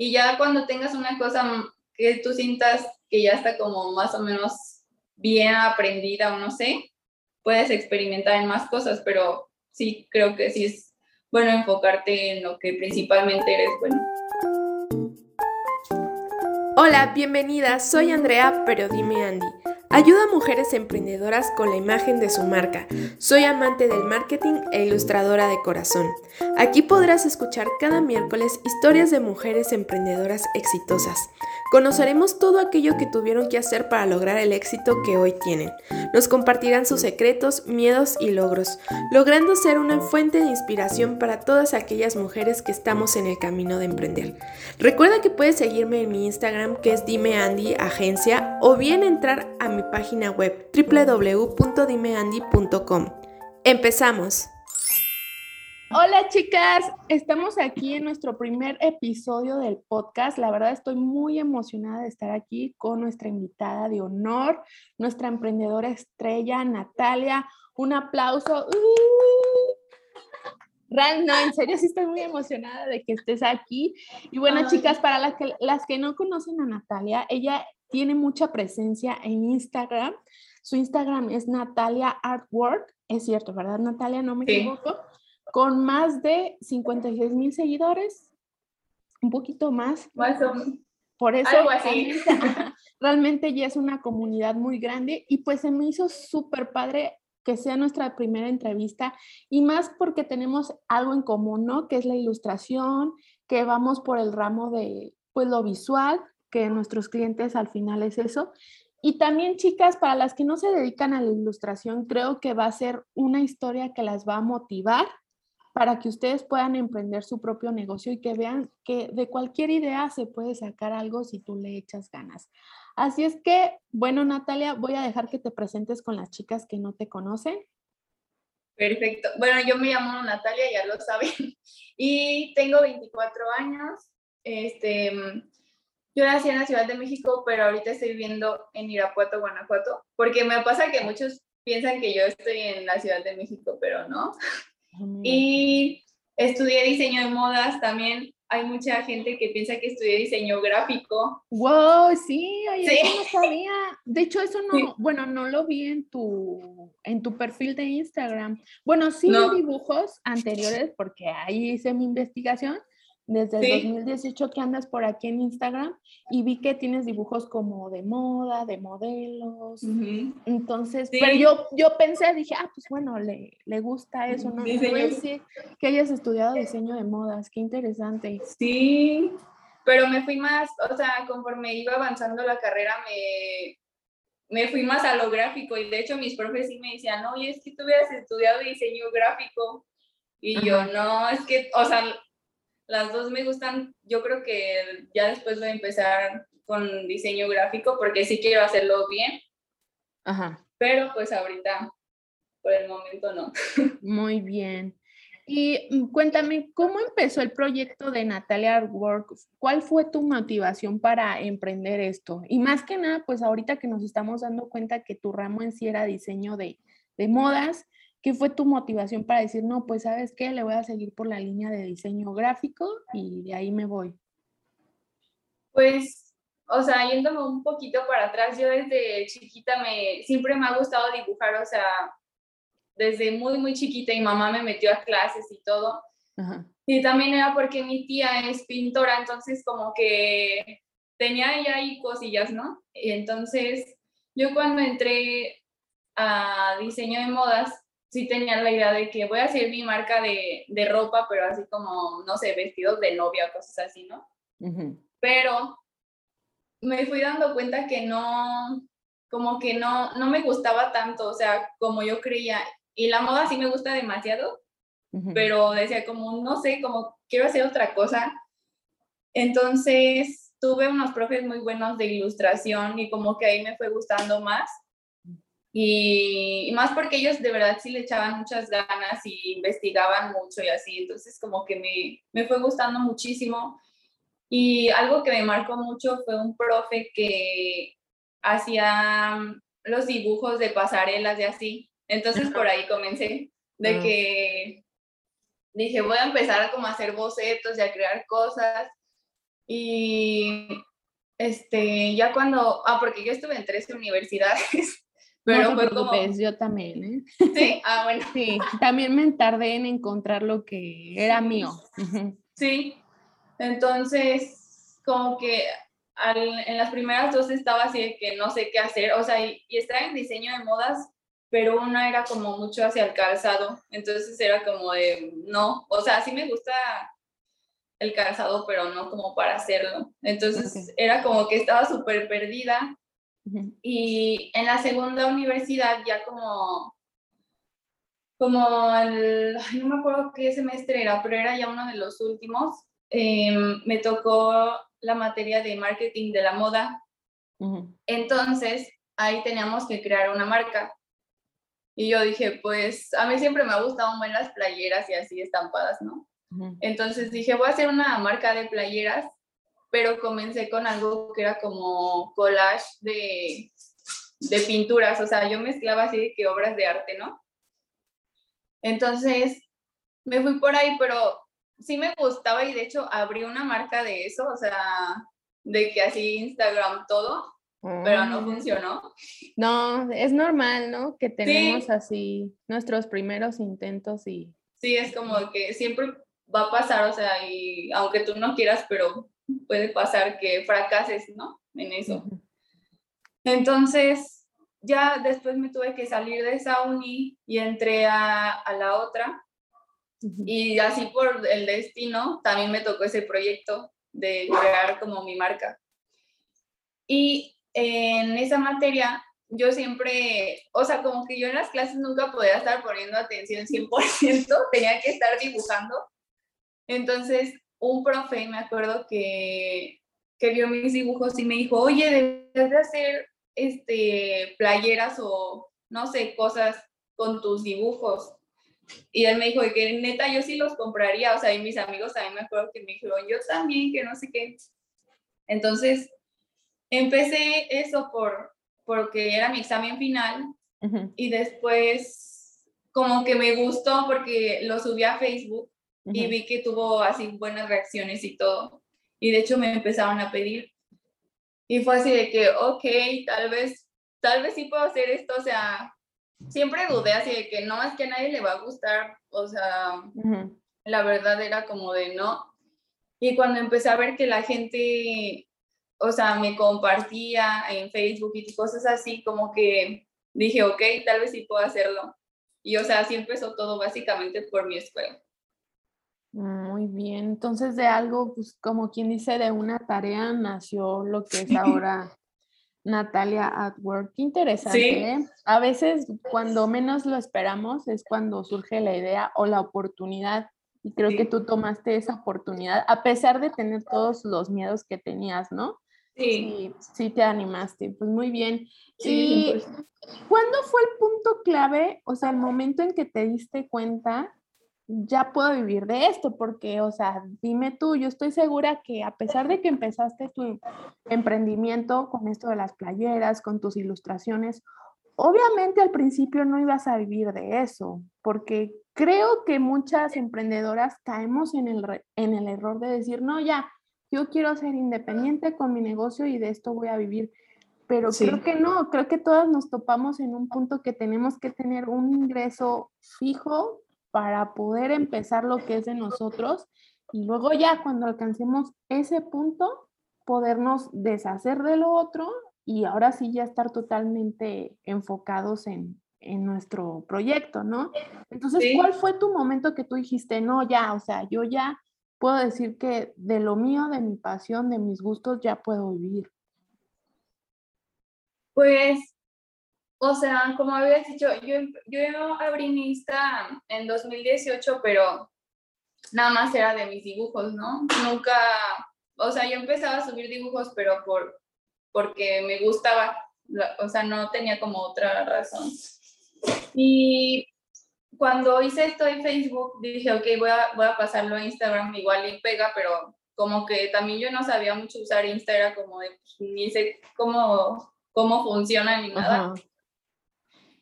Y ya cuando tengas una cosa que tú sientas que ya está como más o menos bien aprendida o no sé, puedes experimentar en más cosas, pero sí creo que sí es bueno enfocarte en lo que principalmente eres bueno. Hola, bienvenida, soy Andrea, pero dime Andy. Ayuda a mujeres emprendedoras con la imagen de su marca. Soy amante del marketing e ilustradora de corazón. Aquí podrás escuchar cada miércoles historias de mujeres emprendedoras exitosas. Conoceremos todo aquello que tuvieron que hacer para lograr el éxito que hoy tienen. Nos compartirán sus secretos, miedos y logros, logrando ser una fuente de inspiración para todas aquellas mujeres que estamos en el camino de emprender. Recuerda que puedes seguirme en mi Instagram que es Dime Andy Agencia o bien entrar a mi página web www.dimeandy.com. Empezamos. Hola chicas, estamos aquí en nuestro primer episodio del podcast. La verdad estoy muy emocionada de estar aquí con nuestra invitada de honor, nuestra emprendedora estrella, Natalia. Un aplauso. Ran, no, en serio sí estoy muy emocionada de que estés aquí. Y bueno, chicas, para las que, las que no conocen a Natalia, ella tiene mucha presencia en Instagram. Su Instagram es Natalia Artwork. Es cierto, ¿verdad, Natalia? No me equivoco con más de 56 mil seguidores, un poquito más. Más Por eso Realmente, ya es una comunidad muy grande y pues se me hizo súper padre que sea nuestra primera entrevista y más porque tenemos algo en común, ¿no? Que es la ilustración, que vamos por el ramo de pues lo visual, que nuestros clientes al final es eso. Y también, chicas, para las que no se dedican a la ilustración, creo que va a ser una historia que las va a motivar para que ustedes puedan emprender su propio negocio y que vean que de cualquier idea se puede sacar algo si tú le echas ganas. Así es que, bueno, Natalia, voy a dejar que te presentes con las chicas que no te conocen. Perfecto. Bueno, yo me llamo Natalia, ya lo saben, y tengo 24 años. Este, yo nací en la Ciudad de México, pero ahorita estoy viviendo en Irapuato, Guanajuato, porque me pasa que muchos piensan que yo estoy en la Ciudad de México, pero no. Y estudié diseño de modas también. Hay mucha gente que piensa que estudié diseño gráfico. Wow, sí, sí. no sabía. De hecho, eso no, bueno, no lo vi en tu, en tu perfil de Instagram. Bueno, sí dibujos anteriores porque ahí hice mi investigación, desde el 2018 que andas por aquí en Instagram y vi que tienes dibujos como de moda, de modelos. Entonces, pero yo, yo pensé, dije, ah, pues bueno, le, le gusta eso, ¿no? Decir que hayas estudiado diseño de modas, qué interesante. Sí, pero me fui más, o sea, conforme iba avanzando la carrera, me, me fui más a lo gráfico y de hecho mis profes sí me decían, oye, es que tú hubieras estudiado diseño gráfico. Y yo, no, es que, o sea, las dos me gustan. Yo creo que ya después voy a empezar con diseño gráfico porque sí quiero hacerlo bien. Ajá. Pero pues ahorita, por el momento no. Muy bien. Y mm, cuéntame, ¿cómo empezó el proyecto de Natalia Artwork? ¿Cuál fue tu motivación para emprender esto? Y más que nada, pues ahorita que nos estamos dando cuenta que tu ramo en sí era diseño de, de modas, ¿Qué fue tu motivación para decir, no, pues sabes qué, le voy a seguir por la línea de diseño gráfico y de ahí me voy? Pues, o sea, yéndome un poquito para atrás, yo desde chiquita me, siempre me ha gustado dibujar, o sea, desde muy, muy chiquita y mamá me metió a clases y todo. Y también era porque mi tía es pintora, entonces como que tenía ya ahí cosillas, ¿no? Y entonces yo cuando entré a diseño de modas, sí tenía la idea de que voy a hacer mi marca de, de ropa, pero así como, no sé, vestidos de novia o cosas así, ¿no? Pero me fui dando cuenta que no, como que no, no me gustaba tanto, o sea, como yo creía. Y la moda sí me gusta demasiado, pero decía como, no sé, como quiero hacer otra cosa. Entonces tuve unos profes muy buenos de ilustración y como que ahí me fue gustando más. Y, más porque ellos de verdad sí le echaban muchas ganas y investigaban mucho y así, entonces como que me, me fue gustando muchísimo. Y algo que me marcó mucho fue un profe que hacía los dibujos de pasarelas y así. Entonces por ahí comencé, de ah. que dije, voy a empezar como a hacer bocetos y a crear cosas. Y este, ya cuando, ah, porque yo estuve en tres universidades, pero fue como... Yo también, ¿eh? Sí, ah, bueno. Sí, también me tardé en encontrar lo que era mío. Sí, entonces, como que en las primeras dos estaba así de que no sé qué hacer, o sea, y, y estaba en diseño de modas, pero una era como mucho hacia el calzado, entonces era como de, no, o sea, sí me gusta el calzado, pero no como para hacerlo. Entonces era como que estaba súper perdida. Y en la segunda universidad ya como, como el, no me acuerdo qué semestre era, pero era ya uno de los últimos, em, me tocó la materia de marketing de la moda. Entonces ahí teníamos que crear una marca. Y yo dije, pues a mí siempre me ha gustado muy las playeras y así estampadas, ¿no? Entonces dije, voy a hacer una marca de playeras, pero comencé con algo que era como collage de, de pinturas, o sea, yo mezclaba así de que obras de arte, ¿no? Entonces me fui por ahí, pero sí me gustaba y de hecho abrí una marca de eso, o sea, de que así Instagram todo, pero no mm. funcionó. No, es normal, ¿no? Que tenemos así nuestros primeros intentos y... Sí, es como que siempre va a pasar, o sea, y aunque tú no quieras, pero puede pasar que fracases, ¿no? En eso. Entonces, ya después me tuve que salir de esa uni y entré a, a la otra. Y así por el destino, también me tocó ese proyecto de crear como mi marca. Y en esa materia, yo siempre, o sea, como que yo en las clases nunca podía estar poniendo atención 100%, tenía que estar dibujando entonces, un profe, me acuerdo que, que vio mis dibujos y me dijo, oye, debes de hacer este, playeras o, no sé, cosas con tus dibujos. Y él me dijo que neta yo sí los compraría, o sea, y mis amigos también me acuerdo que me dijeron, yo también, que no sé qué. Entonces, empecé eso por, porque era mi examen final y después como que me gustó porque lo subí a Facebook y vi que tuvo así buenas reacciones y todo. Y de hecho me empezaron a pedir. Y fue así de que, ok, tal vez, tal vez sí puedo hacer esto. O sea, siempre dudé así de que no, es que a nadie le va a gustar. O sea, la verdad era como de no. Y cuando empecé a ver que la gente, o sea, me compartía en Facebook y cosas así, como que dije, ok, tal vez sí puedo hacerlo. Y o sea, así empezó todo básicamente por mi escuela. Muy bien, entonces de algo, pues como quien dice, de una tarea nació lo que es ahora Natalia at Work. interesante. ¿eh? A veces cuando menos lo esperamos es cuando surge la idea o la oportunidad. Y creo que tú tomaste esa oportunidad, a pesar de tener todos los miedos que tenías, ¿no? Sí. Sí, te animaste. Pues muy bien. ¿Y cuándo fue el punto clave, o sea, el momento en que te diste cuenta ya puedo vivir de esto, porque, o sea, dime tú, yo estoy segura que a pesar de que empezaste tu emprendimiento con esto de las playeras, con tus ilustraciones, obviamente al principio no ibas a vivir de eso, porque creo que muchas emprendedoras caemos en el, en el error de decir, no, ya, yo quiero ser independiente con mi negocio y de esto voy a vivir. Pero creo que no, creo que todas nos topamos en un punto que tenemos que tener un ingreso fijo para poder empezar lo que es de nosotros y luego ya cuando alcancemos ese punto, podernos deshacer de lo otro y ahora sí ya estar totalmente enfocados en, nuestro proyecto, ¿no? Entonces, ¿cuál fue tu momento que tú dijiste, no, ya, o sea, yo ya puedo decir que de lo mío, de mi pasión, de mis gustos, ya puedo vivir? Pues o sea, como habías dicho, yo, yo abrí mi Insta en 2018, pero nada más era de mis dibujos, ¿no? Nunca, o sea, yo empezaba a subir dibujos, pero por, porque me gustaba, o sea, no tenía como otra razón. Y cuando hice esto en Facebook, dije, ok, voy a, voy a pasarlo a Instagram, igual y pega, pero como que también yo no sabía mucho usar Instagram, como pues, ni sé cómo, cómo funciona ni nada.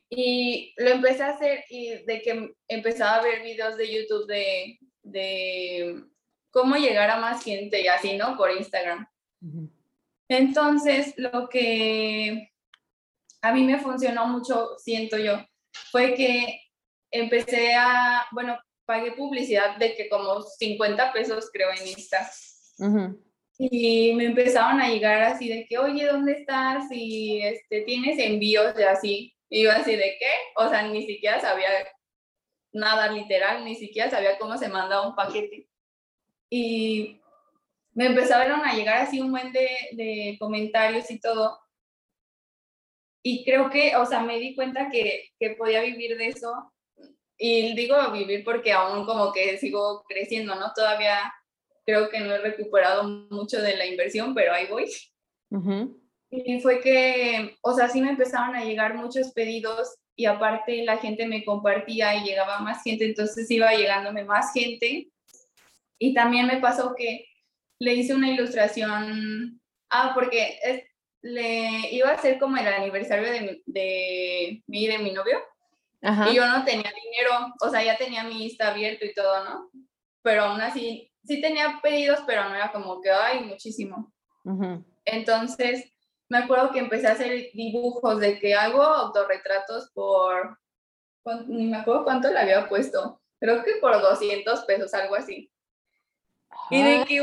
Y lo empecé a hacer y de que empezaba a ver videos de YouTube de, de cómo llegar a más gente y así, ¿no? Por Instagram. Entonces, lo que a mí me funcionó mucho, siento yo, fue que empecé a, bueno, pagué publicidad de que como 50 pesos creo en Insta. Y me empezaron a llegar así de que, oye, ¿dónde estás? Y este, tienes envíos de así. Y yo así de qué? O sea, ni siquiera sabía nada literal, ni siquiera sabía cómo se mandaba un paquete. Y me empezaron a llegar así un buen de, de comentarios y todo. Y creo que, o sea, me di cuenta que, que podía vivir de eso. Y digo vivir porque aún como que sigo creciendo, ¿no? Todavía creo que no he recuperado mucho de la inversión, pero ahí voy. Y fue que, o sea, sí me empezaron a llegar muchos pedidos y aparte la gente me compartía y llegaba más gente, entonces iba llegándome más gente. Y también me pasó que le hice una ilustración, ah, porque es, le iba a ser como el aniversario de, de mí de mi novio. Y yo no tenía dinero, o sea, ya tenía mi Insta abierto y todo, ¿no? Pero aún así sí tenía pedidos, pero no era como que, ay, muchísimo. Entonces, me acuerdo que empecé a hacer dibujos de que hago autorretratos por, ni me acuerdo cuánto le había puesto, creo que por 200 pesos, algo así. Y de que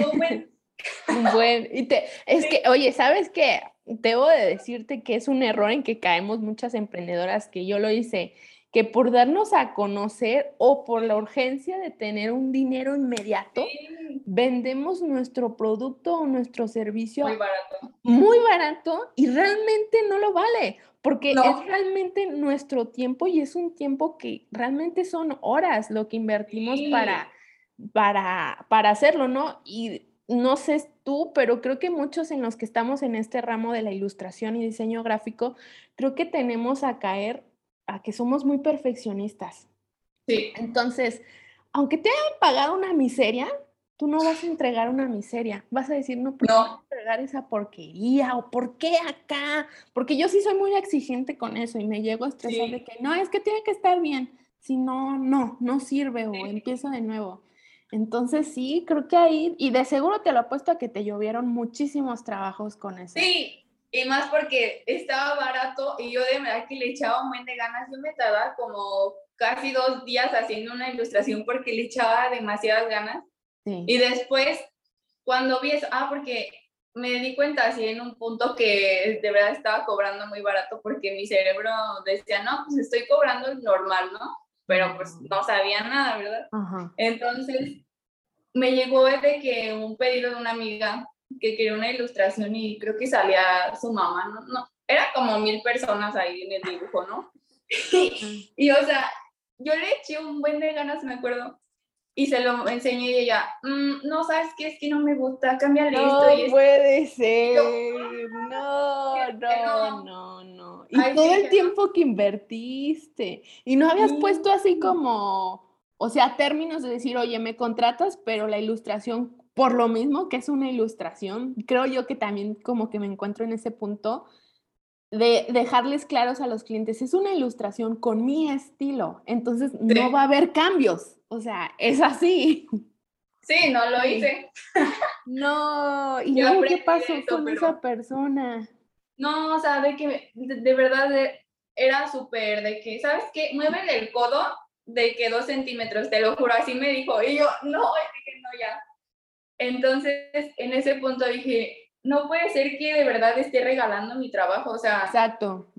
Bueno, y te, es que, oye, ¿sabes qué? Debo de decirte que es un error en que caemos muchas emprendedoras, que yo lo hice que por darnos a conocer o por la urgencia de tener un dinero inmediato, vendemos nuestro producto o nuestro servicio muy barato. Muy barato y realmente no lo vale, porque es realmente nuestro tiempo y es un tiempo que realmente son horas lo que invertimos para, para, para hacerlo, ¿no? Y no sé tú, pero creo que muchos en los que estamos en este ramo de la ilustración y diseño gráfico, creo que tenemos a caer a que somos muy perfeccionistas. Sí. Entonces, aunque te hayan pagado una miseria, tú no vas a entregar una miseria. Vas a decir, no, ¿por qué no. entregar esa porquería? ¿O por qué acá? Porque yo sí soy muy exigente con eso y me llego a estresar de que no, es que tiene que estar bien. Si no, no, no sirve o empiezo de nuevo. Entonces sí, creo que ahí, y de seguro te lo apuesto a que te llovieron muchísimos trabajos con eso. Sí, y más porque estaba barato y yo de verdad que le echaba un buen de ganas. Yo me tardaba como casi dos días haciendo una ilustración porque le echaba demasiadas ganas. Y después, cuando vi eso, ah, porque me di cuenta así en un punto que de verdad estaba cobrando muy barato porque mi cerebro decía, no, pues estoy cobrando normal, ¿no? Pero pues no sabía nada, ¿verdad? Entonces me llegó de que un pedido de una amiga que quería una ilustración y creo que salía su mamá, ¿no? no era como mil personas ahí en el dibujo, ¿no? y, o sea, yo le eché un buen de ganas, me acuerdo, y se lo enseñé y ella, mm, no, ¿sabes qué? Es que no me gusta, cámbiale no esto. No puede ser, no, no, no, no. Y todo el tiempo que invertiste, y no habías puesto así como, o sea, términos de decir, oye, me contratas, pero la ilustración por lo mismo que es una ilustración, creo yo que también como que me encuentro en ese punto de dejarles claros a los clientes, es una ilustración con mi estilo, entonces no va a haber cambios, o sea, es así. Sí, no lo hice. No, y luego qué pasó con esa persona. No, o sea, de que de, verdad era súper, de que, ¿sabes qué? Muévele el codo de que dos centímetros, te lo juro, así me dijo, y yo, no, dije, no, ya, entonces, en ese punto dije, no puede ser que de verdad esté regalando mi trabajo, o sea. Exacto.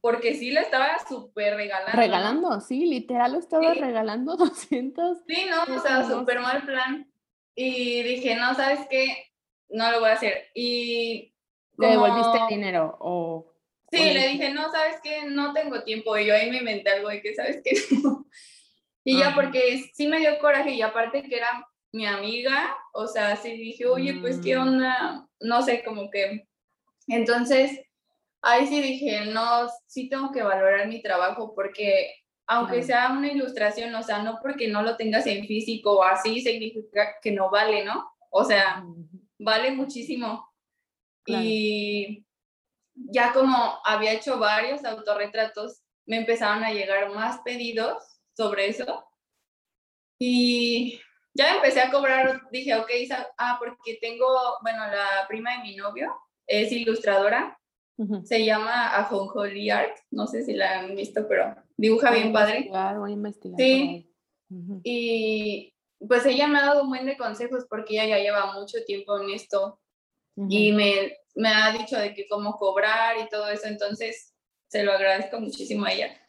Porque sí lo estaba súper regalando. Regalando, sí, literal lo estaba regalando 200. Sí, no, o sea, súper mal plan. Y dije, no, ¿sabes qué? No lo voy a hacer. Y... ¿Le devolviste el dinero o...? Sí, le dije, no, ¿sabes qué? No tengo tiempo. Y yo ahí me inventé algo de que, ¿sabes qué? y ya porque sí me dio coraje y aparte que era mi amiga, o sea, sí dije, oye, pues qué mm. onda, no sé, como que, entonces, ahí sí dije, no, sí tengo que valorar mi trabajo porque aunque sea una ilustración, o sea, no porque no lo tengas en físico o así significa que no vale, ¿no? O sea, vale muchísimo. Y ya como había hecho varios autorretratos, me empezaron a llegar más pedidos sobre eso. Y ya empecé a cobrar, dije, ok, ah, porque tengo, bueno, la prima de mi novio es ilustradora, se llama Ajonjoli Art, no sé si la han visto, pero dibuja bien padre. Voy a investigar. Sí, y pues ella me ha dado un buen de consejos porque ella ya lleva mucho tiempo en esto y me, me ha dicho de que cómo cobrar y todo eso, entonces se lo agradezco muchísimo a ella.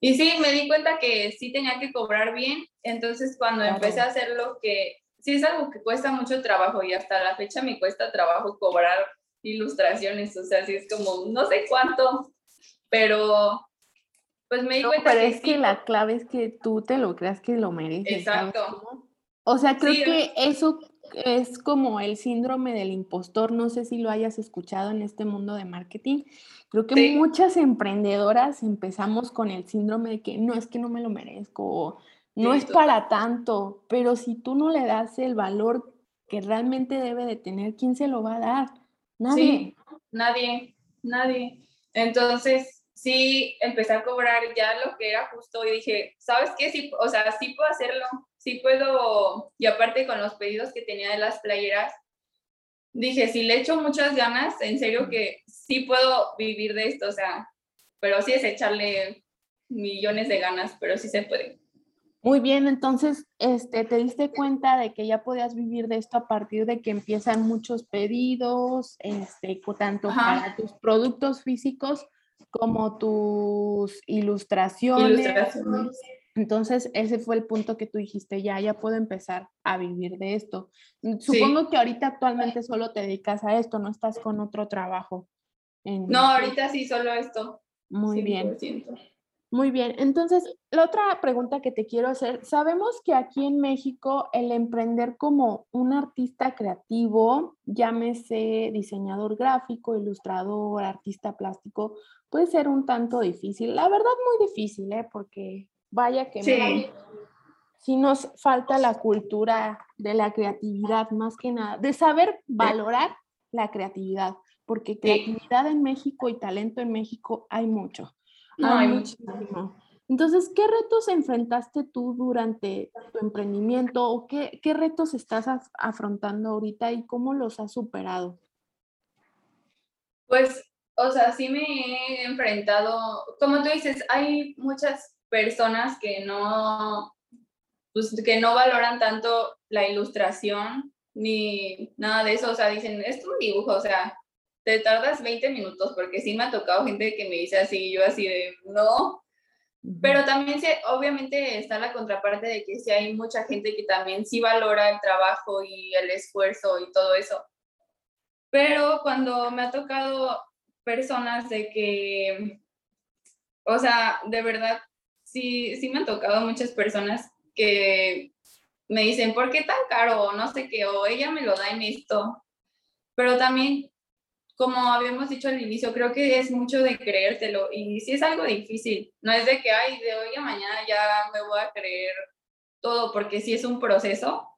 Y sí, me di cuenta que sí tenía que cobrar bien, entonces cuando empecé a hacer lo que, sí es algo que cuesta mucho trabajo y hasta la fecha me cuesta trabajo cobrar ilustraciones, o sea, sí es como, no sé cuánto, pero pues me di cuenta pero es que la clave es que tú te lo creas que lo mereces. Exacto. O sea, creo que eso es como el síndrome del impostor, no sé si lo hayas escuchado en este mundo de marketing. Creo que muchas emprendedoras empezamos con el síndrome de que no es que no me lo merezco, no es para tanto, pero si tú no le das el valor que realmente debe de tener, ¿quién se lo va a dar? Nadie. nadie, nadie. Entonces, sí, empecé a cobrar ya lo que era justo y dije, ¿sabes qué? Sí, o sea, sí puedo hacerlo, sí puedo, y aparte con los pedidos que tenía de las playeras, dije, si le echo muchas ganas, en serio que sí puedo vivir de esto, o sea, pero sí es echarle millones de ganas, pero sí se puede. Muy bien, entonces, este, te diste cuenta de que ya podías vivir de esto a partir de que empiezan muchos pedidos, este, tanto para tus productos físicos como tus ilustraciones. ilustraciones. Entonces, ese fue el punto que tú dijiste, ya, ya puedo empezar a vivir de esto. Mm, supongo que ahorita actualmente solo te dedicas a esto, no estás con otro trabajo. no, ahorita sí, solo esto. Muy bien. Muy bien, entonces la otra pregunta que te quiero hacer, sabemos que aquí en México el emprender como un artista creativo, llámese diseñador gráfico, ilustrador, artista plástico, puede ser un tanto difícil. La verdad muy difícil, ¿eh? porque vaya que sí. nos falta la cultura de la creatividad más que nada, de saber valorar la creatividad, porque creatividad en México y talento en México hay mucho. No, hay muchísimo. Entonces, ¿qué retos enfrentaste tú durante tu emprendimiento o qué, qué retos estás afrontando ahorita y cómo los has superado? Pues, o sea, sí me he enfrentado, como tú dices, hay muchas personas que no, pues, que no valoran tanto la ilustración ni nada de eso, o sea, dicen, es un dibujo, o sea, te tardas 20 minutos, porque sí me ha tocado gente que me dice así, yo así de, no. Pero también, se, obviamente, está la contraparte de que sí hay mucha gente que también sí valora el trabajo y el esfuerzo y todo eso. Pero cuando me ha tocado personas de que, o sea, de verdad, sí, sí me han tocado muchas personas que me dicen, ¿por qué tan caro? No sé qué, o ella me lo da en esto. Pero también como habíamos dicho al inicio, creo que es mucho de creértelo y sí es algo difícil. No es de que, ay, de hoy a mañana ya me voy a creer todo, porque sí es un proceso.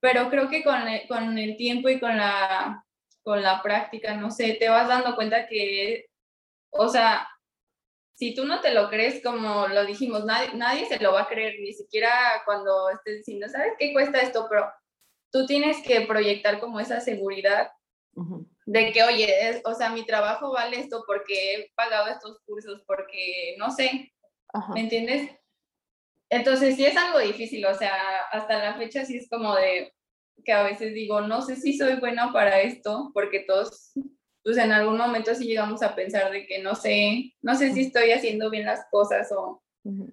Pero creo que con el, con el tiempo y con la, con la práctica, no sé, te vas dando cuenta que, o sea, si tú no te lo crees, como lo dijimos, nadie, nadie se lo va a creer, ni siquiera cuando estés diciendo, ¿sabes qué cuesta esto? Pero tú tienes que proyectar como esa seguridad de que, oye, o sea, mi trabajo vale esto porque he pagado estos cursos, porque no sé, ¿me entiendes? Entonces sí es algo difícil, o sea, hasta la fecha sí es como de que a veces digo, no sé si soy buena para esto, porque todos, pues en algún momento sí llegamos a pensar de que no sé, no sé si estoy haciendo bien las cosas o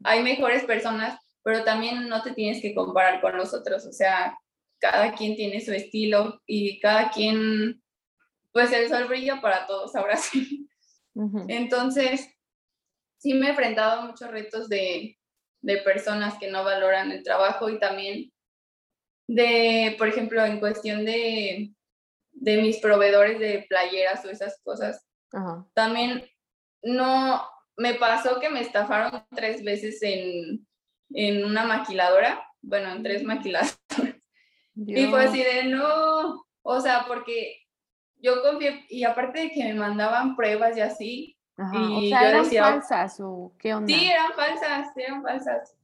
hay mejores personas, pero también no te tienes que comparar con los otros, o sea, cada quien tiene su estilo y cada quien pues el sol brilla para todos, ahora sí. Entonces, sí me he enfrentado a muchos retos de, de personas que no valoran el trabajo y también de, por ejemplo, en cuestión de, de mis proveedores de playeras o esas cosas. También no, me pasó que me estafaron tres veces en, en una maquiladora, bueno, en tres maquiladoras. Y fue así de no, o sea, porque yo confié, y aparte de que me mandaban pruebas y así. y o sea, ¿eran falsas o qué onda? Sí, eran falsas, eran falsas.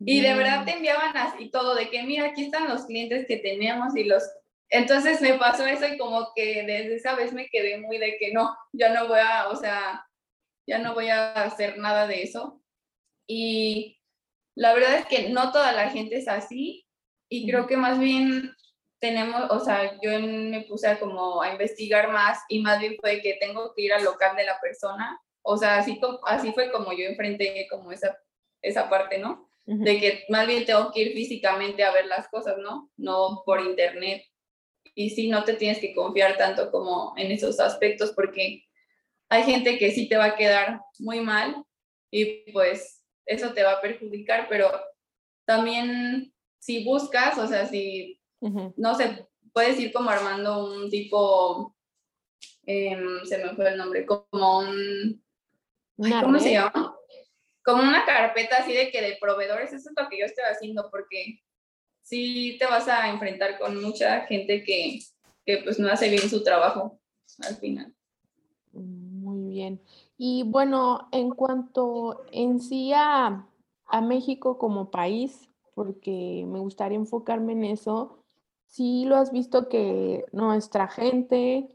Y de verdad te enviaban así todo, de que mira, aquí están los clientes que tenemos y los... Entonces me pasó eso y como que desde esa vez me quedé muy de que no, ya no voy a, o sea, ya no voy a hacer nada de eso. Y la verdad es que no toda la gente es así y creo que más bien tenemos, o sea, yo me puse a como a investigar más y más bien fue que tengo que ir al local de la persona. O sea, así, así fue como yo enfrenté como esa, esa parte, ¿no? De que más bien tengo que ir físicamente a ver las cosas, ¿no? No por internet. Y sí, no te tienes que confiar tanto como en esos aspectos porque hay gente que sí te va a quedar muy mal y pues eso te va a perjudicar, pero también si buscas, o sea, si, no sé, puedes ir como armando un tipo, em, se me fue el nombre, como un, ¿cómo se llama? Como una carpeta así de que de proveedores, eso es lo que yo estoy haciendo, porque sí te vas a enfrentar con mucha gente que, que pues no hace bien su trabajo al final. Muy bien. Y bueno, en cuanto en sí a, México como país, porque me gustaría enfocarme en eso, sí lo has visto que nuestra gente,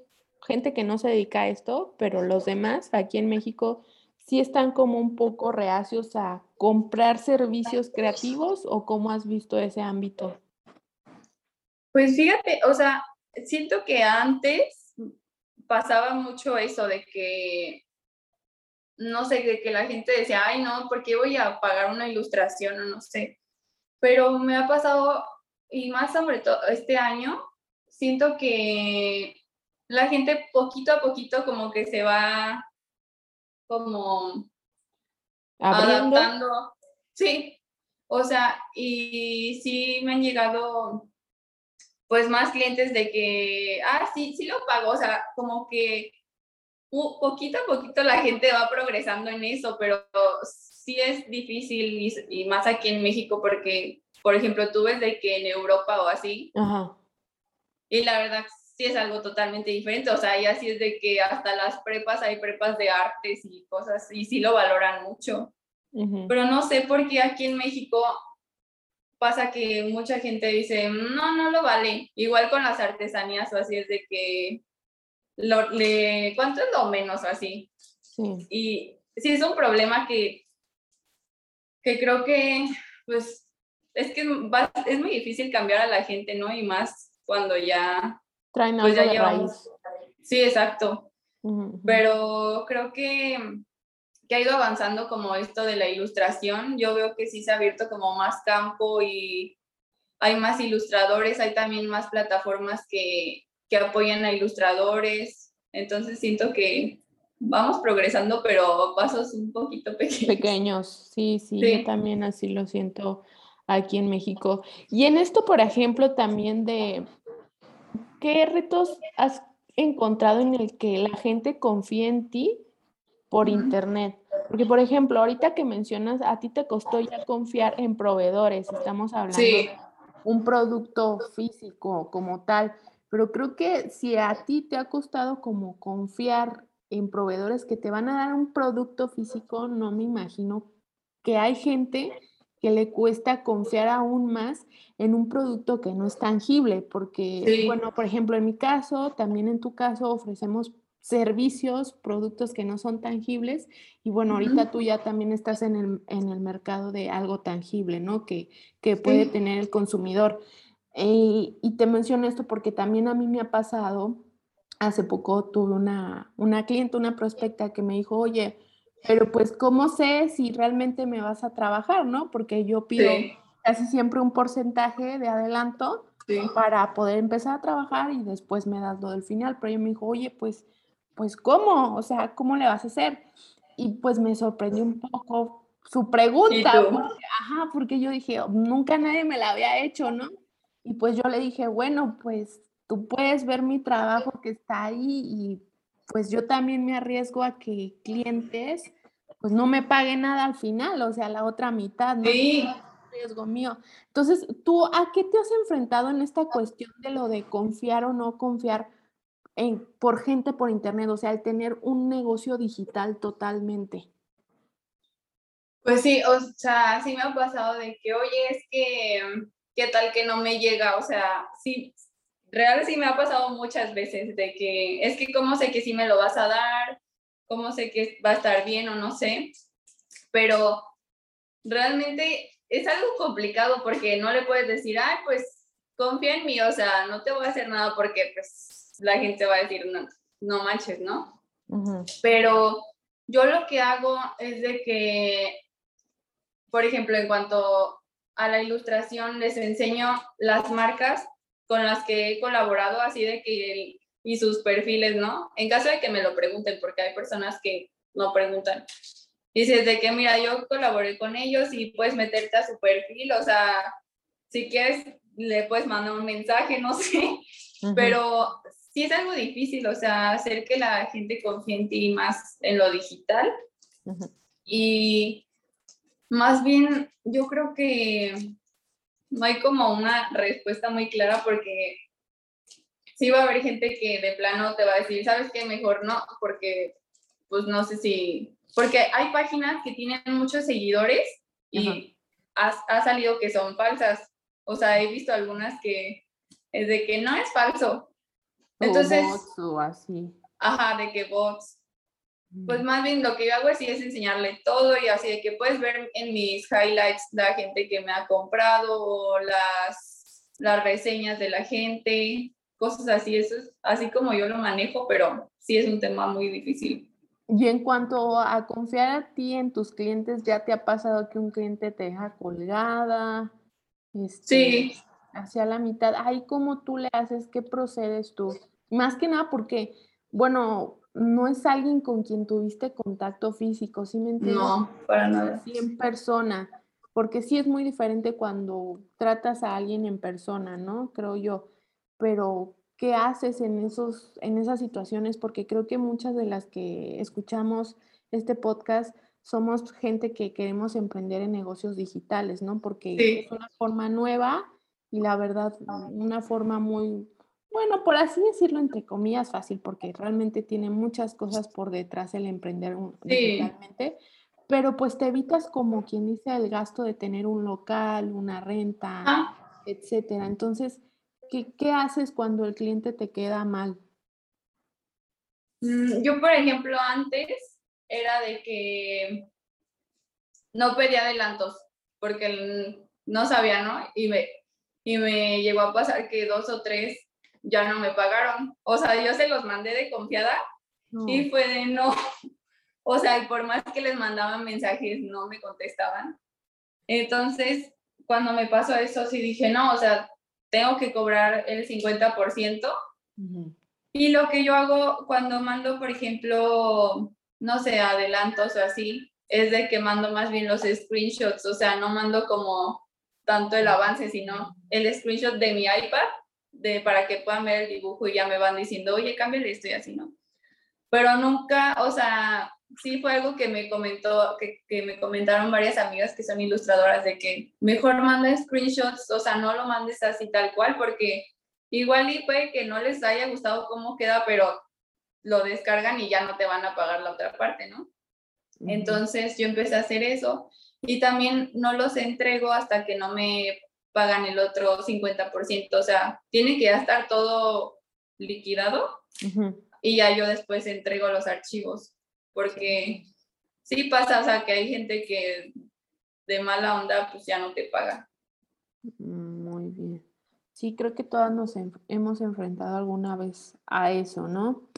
gente que no se dedica a esto, pero los demás aquí en México sí están como un poco reacios a comprar servicios creativos o cómo has visto ese ámbito? Pues fíjate, o sea, siento que antes pasaba mucho eso de que no sé, de que la gente decía, ay, no, ¿por qué voy a pagar una ilustración o no sé? Pero me ha pasado, y más sobre todo este año, siento que la gente poquito a poquito como que se va como adaptando. Sí, o sea, y sí me han llegado pues más clientes de que, ah, sí, sí lo pago, o sea, como que poquito a poquito la gente va progresando en eso, pero sí es difícil y, más aquí en México porque, por ejemplo, tú ves de que en Europa o así, y la verdad sí es algo totalmente diferente, o sea, ya sí es de que hasta las prepas hay prepas de artes y cosas, y sí lo valoran mucho. Pero no sé por qué aquí en México pasa que mucha gente dice, no, no lo vale. Igual con las artesanías o así es de que le, ¿cuánto es lo menos así? Sí. Y sí es un problema que, que creo que, pues, es que es muy difícil cambiar a la gente, ¿no? Y más cuando ya... Traen pues ya de raíz. Sí, exacto. Pero creo que, que ha ido avanzando como esto de la ilustración. Yo veo que sí se ha abierto como más campo y hay más ilustradores, hay también más plataformas que, que apoyan a ilustradores. Entonces siento que vamos progresando, pero pasos un poquito pequeños. Pequeños, sí, sí, yo también así lo siento aquí en México. Y en esto, por ejemplo, también de qué retos has encontrado en el que la gente confía en ti por internet. Porque, por ejemplo, ahorita que mencionas, a ti te costó ya confiar en proveedores, estamos hablando de un producto físico como tal pero creo que si a ti te ha costado como confiar en proveedores que te van a dar un producto físico, no me imagino que hay gente que le cuesta confiar aún más en un producto que no es tangible, porque, bueno, por ejemplo, en mi caso, también en tu caso, ofrecemos servicios, productos que no son tangibles, y bueno, ahorita tú ya también estás en el, en el mercado de algo tangible, ¿no? Que, que puede tener el consumidor. Eh, y te menciono esto porque también a mí me ha pasado, hace poco tuve una, una cliente, una prospecta que me dijo, oye, pero pues ¿cómo sé si realmente me vas a trabajar, no? Porque yo pido casi siempre un porcentaje de adelanto para poder empezar a trabajar y después me das lo del final. Pero ella me dijo, oye, pues, pues ¿cómo? O sea, ¿cómo le vas a hacer? Y pues me sorprendió un poco su pregunta, ajá, porque yo dije, nunca nadie me la había hecho, ¿no? Y pues yo le dije, bueno, pues tú puedes ver mi trabajo que está ahí y pues yo también me arriesgo a que clientes pues no me paguen nada al final, o sea, la otra mitad, no sí. riesgo mío. Entonces, ¿tú a qué te has enfrentado en esta cuestión de lo de confiar o no confiar en, por gente por internet, o sea, el tener un negocio digital totalmente? Pues sí, o sea, sí me ha pasado de que, oye, es que, ¿qué tal que no me llega? O sea, sí, real sí me ha pasado muchas veces de que, es que cómo sé que sí me lo vas a dar, cómo sé que va a estar bien o no sé, pero realmente es algo complicado porque no le puedes decir, ay, pues confía en mí, o sea, no te voy a hacer nada porque pues la gente va a decir, no, no manches, ¿no? Pero yo lo que hago es de que por ejemplo, en cuanto a la ilustración, les enseño las marcas con las que he colaborado, así de que, y sus perfiles, ¿no? En caso de que me lo pregunten, porque hay personas que no preguntan. Dices de que, mira, yo colaboré con ellos y puedes meterte a su perfil, o sea, si quieres, le puedes mandar un mensaje, no sé, pero sí es algo difícil, o sea, hacer que la gente confíe en ti más en lo digital. Y más bien, yo creo que no hay como una respuesta muy clara porque sí va a haber gente que de plano te va a decir, ¿sabes qué? Mejor no, porque pues no sé si, porque hay páginas que tienen muchos seguidores y ha, salido que son falsas. O sea, he visto algunas que es de que no es falso. Entonces, o bots o así. Ajá, de que bots. Pues más bien lo que yo hago es, es enseñarle todo y así de que puedes ver en mis highlights la gente que me ha comprado, las, las reseñas de la gente, cosas así, eso es así como yo lo manejo, pero sí es un tema muy difícil. Y en cuanto a confiar a ti en tus clientes, ¿ya te ha pasado que un cliente te deja colgada? Este, sí. Hacia la mitad. Ay, ¿cómo tú le haces? ¿Qué procedes tú? Más que nada porque, bueno, no es alguien con quien tuviste contacto físico, ¿sí me entiendes? No, para nada. Sí, en persona, porque sí es muy diferente cuando tratas a alguien en persona, ¿no? Creo yo. Pero, ¿qué haces en, esos, en esas situaciones? Porque creo que muchas de las que escuchamos este podcast somos gente que queremos emprender en negocios digitales, ¿no? Porque es una forma nueva y la verdad, una forma muy bueno, por así decirlo, entre comillas, fácil, porque realmente tiene muchas cosas por detrás el emprender digitalmente, pero pues te evitas como quien dice el gasto de tener un local, una renta, etcétera. Entonces, ¿qué, ¿qué, haces cuando el cliente te queda mal? Mm, yo, por ejemplo, antes era de que no pedía adelantos porque no sabía, ¿no? Y me, y me llegó a pasar que dos o tres ya no me pagaron. O sea, yo se los mandé de confiada y fue de no. O sea, y por más que les mandaban mensajes, no me contestaban. Entonces, cuando me pasó eso, sí dije, no, o sea, tengo que cobrar el 50%. Y lo que yo hago cuando mando, por ejemplo, no sé, adelantos o así, es de que mando más bien los screenshots, o sea, no mando como tanto el avance, sino el screenshot de mi iPad de, para que puedan ver el dibujo y ya me van diciendo, oye, cámbiale esto y así, ¿no? Pero nunca, o sea, sí fue algo que me comentó, que, que, me comentaron varias amigas que son ilustradoras de que mejor manda screenshots, o sea, no lo mandes así tal cual, porque igual y puede que no les haya gustado cómo queda, pero lo descargan y ya no te van a pagar la otra parte, ¿no? Entonces yo empecé a hacer eso y también no los entrego hasta que no me pagan el otro 50%, o sea, tiene que ya estar todo liquidado y ya yo después entrego los archivos, porque sí pasa, o sea, que hay gente que de mala onda pues ya no te paga. Muy bien. Sí, creo que todas nos hemos enfrentado alguna vez a eso, ¿no?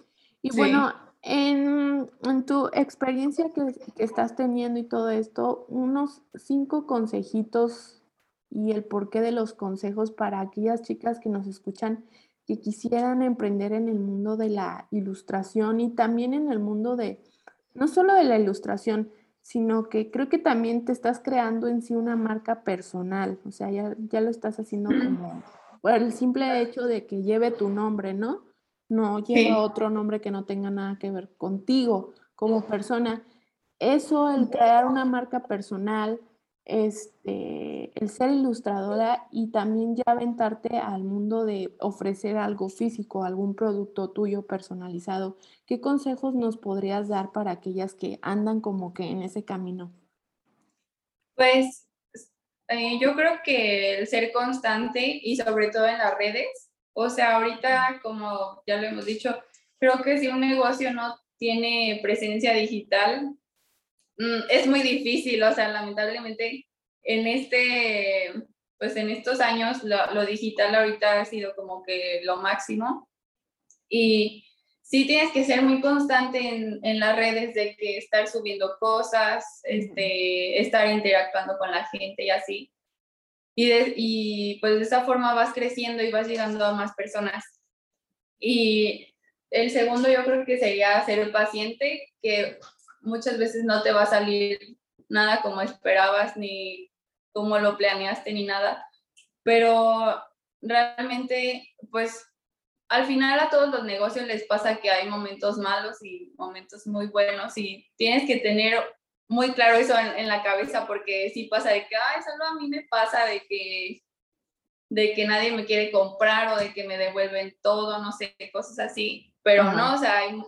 Y bueno, en, tu experiencia que, que, estás teniendo y todo esto, unos cinco consejitos y el porqué de los consejos para aquellas chicas que nos escuchan que quisieran emprender en el mundo de la ilustración y también en el mundo de, no solo de la ilustración, sino que creo que también te estás creando en sí una marca personal, o sea, ya, ya lo estás haciendo como por el simple hecho de que lleve tu nombre, ¿no? No lleva otro nombre que no tenga nada que ver contigo como persona. Eso, el crear una marca personal, este, el ser ilustradora y también ya aventarte al mundo de ofrecer algo físico, algún producto tuyo personalizado. ¿Qué consejos nos podrías dar para aquellas que andan como que en ese camino? Pues eh, yo creo que el ser constante y sobre todo en las redes, o sea, ahorita como ya lo hemos dicho, creo que si un negocio no tiene presencia digital, es muy difícil, o sea, lamentablemente en este, pues en estos años lo, lo digital ahorita ha sido como que lo máximo y sí tienes que ser muy constante en, en, las redes de que estar subiendo cosas, este, estar interactuando con la gente y así. Y, y pues de esa forma vas creciendo y vas llegando a más personas. Y el segundo yo creo que sería ser paciente, que muchas veces no te va a salir nada como esperabas, ni como lo planeaste, ni nada. Pero realmente, pues al final a todos los negocios les pasa que hay momentos malos y momentos muy buenos y tienes que tener muy claro eso en, la cabeza porque sí pasa de que, ay, solo a mí me pasa de que, de que nadie me quiere comprar o de que me devuelven todo, no sé, cosas así, pero no, o sea, hay,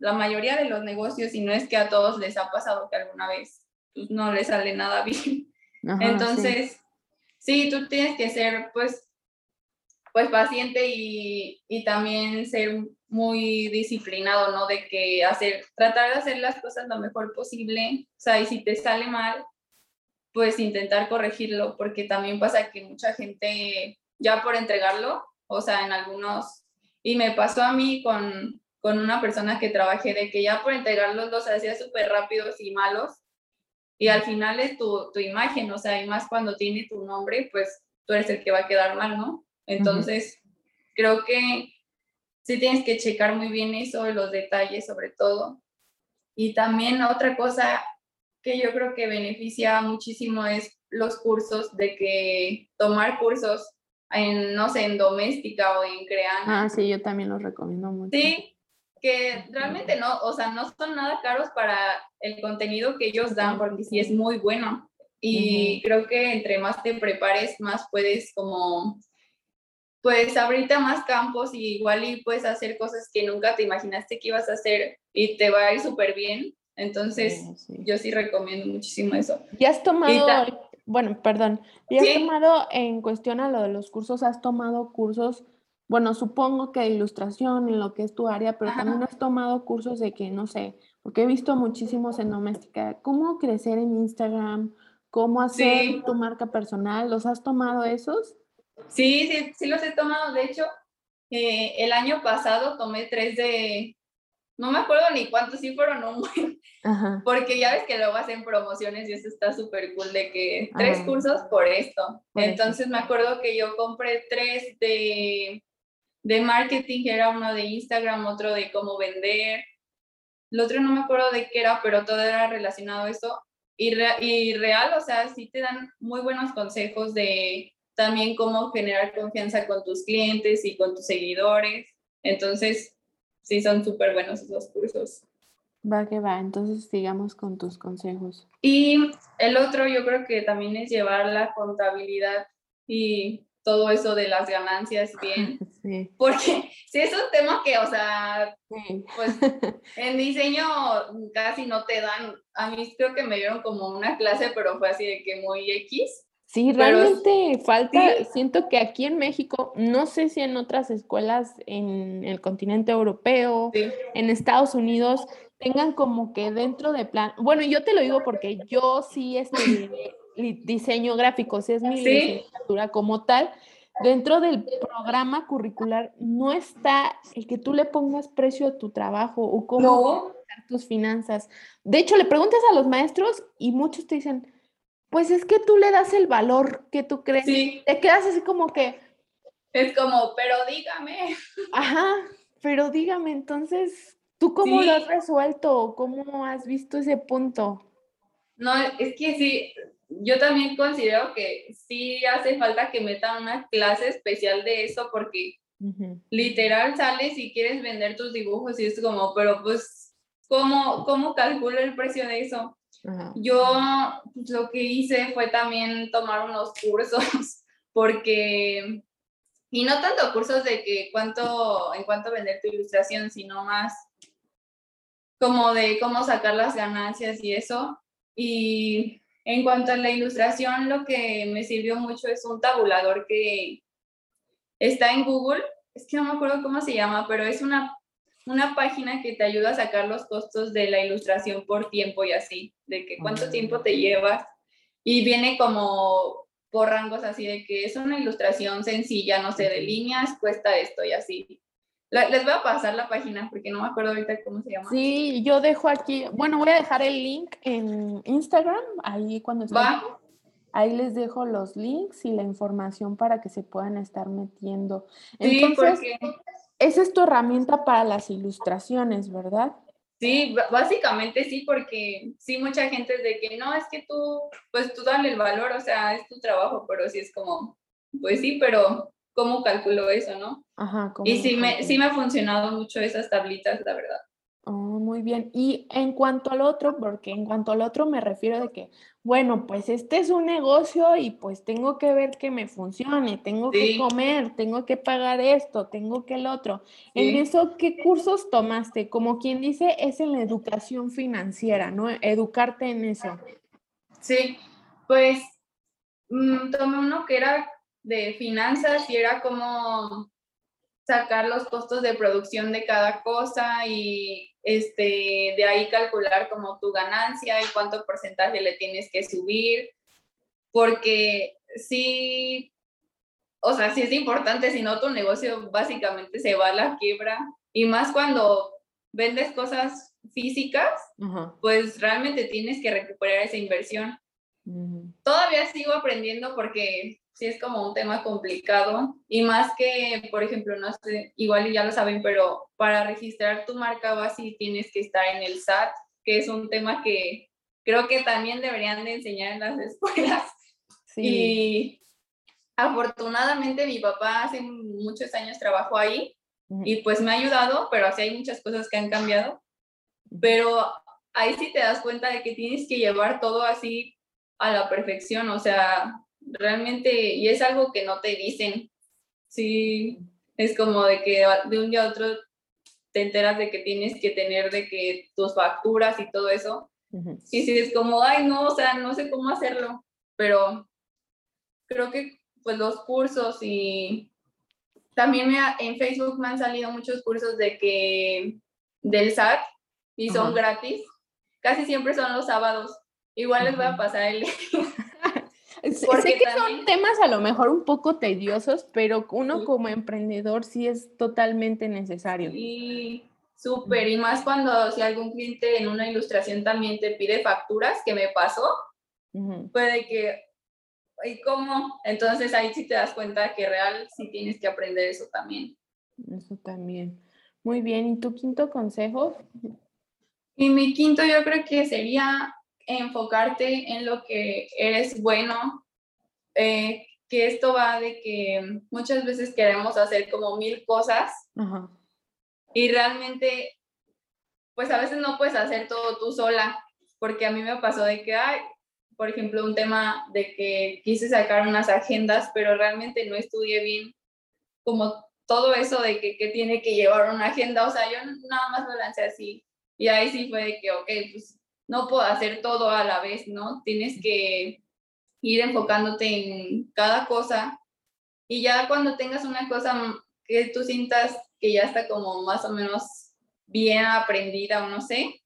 la mayoría de los negocios, y no es que a todos les ha pasado que alguna vez pues, no les sale nada bien. Entonces, sí. sí, tú tienes que ser, pues, pues paciente y, y, también ser muy disciplinado, ¿no? De que hacer, tratar de hacer las cosas lo mejor posible, o sea, y si te sale mal, pues intentar corregirlo, porque también pasa que mucha gente ya por entregarlo, o sea, en algunos, y me pasó a mí con, con una persona que trabajé de que ya por entregarlos los hacía súper rápidos y malos, y al final es tu, tu imagen, o sea, y más cuando tiene tu nombre, pues tú eres el que va a quedar mal, ¿no? Entonces, creo que sí tienes que checar muy bien eso, los detalles sobre todo. Y también otra cosa que yo creo que beneficia muchísimo es los cursos, de que tomar cursos en, no sé, en doméstica o en creana. Ah, sí, yo también los recomiendo mucho. Sí, que realmente no, o sea, no son nada caros para el contenido que ellos dan, porque sí es muy bueno. Y creo que entre más te prepares, más puedes como pues ahorita más campos y igual y puedes hacer cosas que nunca te imaginaste que ibas a hacer y te va a ir súper bien. Entonces, yo sí recomiendo muchísimo eso. ¿Ya has tomado, bueno, perdón, ¿ya has tomado en cuestión a lo de los cursos, has tomado cursos, bueno, supongo que de ilustración en lo que es tu área, pero también has tomado cursos de que, no sé, porque he visto muchísimos en doméstica, cómo crecer en Instagram, cómo hacer tu marca personal, ¿los has tomado esos? Sí, sí, sí los he tomado. De hecho, eh, el año pasado tomé tres de, no me acuerdo ni cuántos, sí fueron un buen, porque ya ves que luego hacen promociones y eso está súper cool de que tres cursos por esto. Entonces me acuerdo que yo compré tres de, de marketing, era uno de Instagram, otro de cómo vender, el otro no me acuerdo de qué era, pero todo era relacionado a eso. Y, y real, o sea, sí te dan muy buenos consejos de también cómo generar confianza con tus clientes y con tus seguidores. Entonces, sí, son súper buenos esos cursos. Va que va, entonces sigamos con tus consejos. Y el otro yo creo que también es llevar la contabilidad y todo eso de las ganancias bien. Sí. Porque sí es un tema que, o sea, pues en diseño casi no te dan, a mí creo que me dieron como una clase, pero fue así de que muy X. Sí, realmente falta, siento que aquí en México, no sé si en otras escuelas en el continente europeo, en Estados Unidos, tengan como que dentro de plan, bueno, yo te lo digo porque yo sí estudié diseño gráfico, si es mi licenciatura como tal, dentro del programa curricular no está el que tú le pongas precio a tu trabajo o cómo tus finanzas. De hecho, le preguntas a los maestros y muchos te dicen, pues es que tú le das el valor que tú crees. Sí. Te quedas así como que... Es como, pero dígame. Ajá, pero dígame, entonces, ¿tú cómo lo has resuelto? ¿Cómo has visto ese punto? No, es que sí, yo también considero que sí hace falta que metan una clase especial de eso porque literal sales y quieres vender tus dibujos y es como, pero pues, ¿cómo, cómo calculo el precio de eso? Yo pues, lo que hice fue también tomar unos cursos, porque, y no tanto cursos de que cuánto, en cuánto vender tu ilustración, sino más como de cómo sacar las ganancias y eso. Y En cuanto a la ilustración, lo que me sirvió mucho es un tabulador que está en Google. Es que no me acuerdo cómo se llama, pero es una, una página que te ayuda a sacar los costos de la ilustración por tiempo y así, de que cuánto ah. tiempo te llevas. Y viene como por rangos así de que es una ilustración sencilla, no sé, de líneas, cuesta esto y así les voy a pasar la página porque no me acuerdo ahorita cómo se llama. Sí, yo dejo aquí, bueno, voy a dejar el link en Instagram, ahí cuando estén. Ahí les dejo los links y la información para que se puedan estar metiendo. Entonces, sí, porque... esa es tu herramienta para las ilustraciones, ¿verdad? Sí, básicamente sí, porque sí, mucha gente es de que no, es que tú, pues tú dale el valor, o sea, es tu trabajo, pero sí es como, pues sí, pero cómo calculo eso, ¿no? Ajá. y sí me, sí me ha funcionado mucho esas tablitas, la verdad. Oh, muy bien. Y en cuanto al otro, porque en cuanto al otro me refiero de que, bueno, pues este es un negocio y pues tengo que ver que me funcione, tengo que comer, tengo que pagar esto, tengo que el otro. En eso, ¿qué cursos tomaste? Como quien dice, es en la educación financiera, ¿no? Educarte en eso. Sí, pues mm, tomé uno que era de finanzas y era como sacar los costos de producción de cada cosa y este, de ahí calcular como tu ganancia y cuánto porcentaje le tienes que subir, porque sí, o sea, sí es importante, si no tu negocio básicamente se va a la quiebra y más cuando vendes cosas físicas, pues realmente tienes que recuperar esa inversión. Todavía sigo aprendiendo porque sí es como un tema complicado y más que, por ejemplo, no sé, igual ya lo saben, pero para registrar tu marca base tienes que estar en el SAT, que es un tema que creo que también deberían de enseñar en las escuelas. Sí. Y afortunadamente mi papá hace muchos años trabajó ahí y pues me ha ayudado, pero así hay muchas cosas que han cambiado. Pero ahí sí te das cuenta de que tienes que llevar todo así a la perfección, o sea, realmente, y es algo que no te dicen, sí, es como de que de un día a otro te enteras de que tienes que tener de que tus facturas y todo eso, y si es como, ay, no, o sea, no sé cómo hacerlo, pero creo que pues los cursos y también me en Facebook me han salido muchos cursos de que del SAT y son gratis, casi siempre son los sábados. Igual les voy a pasar el sé que son temas a lo mejor un poco tediosos, pero uno como emprendedor sí es totalmente necesario. Sí, súper. Y más cuando si algún cliente en una ilustración también te pide facturas, que me pasó, puede que, ¿y cómo? Entonces ahí sí te das cuenta que real sí tienes que aprender eso también. Eso también. Muy bien. ¿Y tu quinto consejo? Y mi quinto yo creo que sería enfocarte en lo que eres bueno, eh, que esto va de que muchas veces queremos hacer como mil cosas y realmente, pues a veces no puedes hacer todo tú sola, porque a mí me pasó de que, hay, por ejemplo, un tema de que quise sacar unas agendas, pero realmente no estudié bien como todo eso de que, que tiene que llevar una agenda, o sea, yo nada más lo lancé así. Y ahí sí fue de que, ok, pues no puedo hacer todo a la vez, ¿no? Tienes que ir enfocándote en cada cosa y ya cuando tengas una cosa que tú sientas que ya está como más o menos bien aprendida o no sé,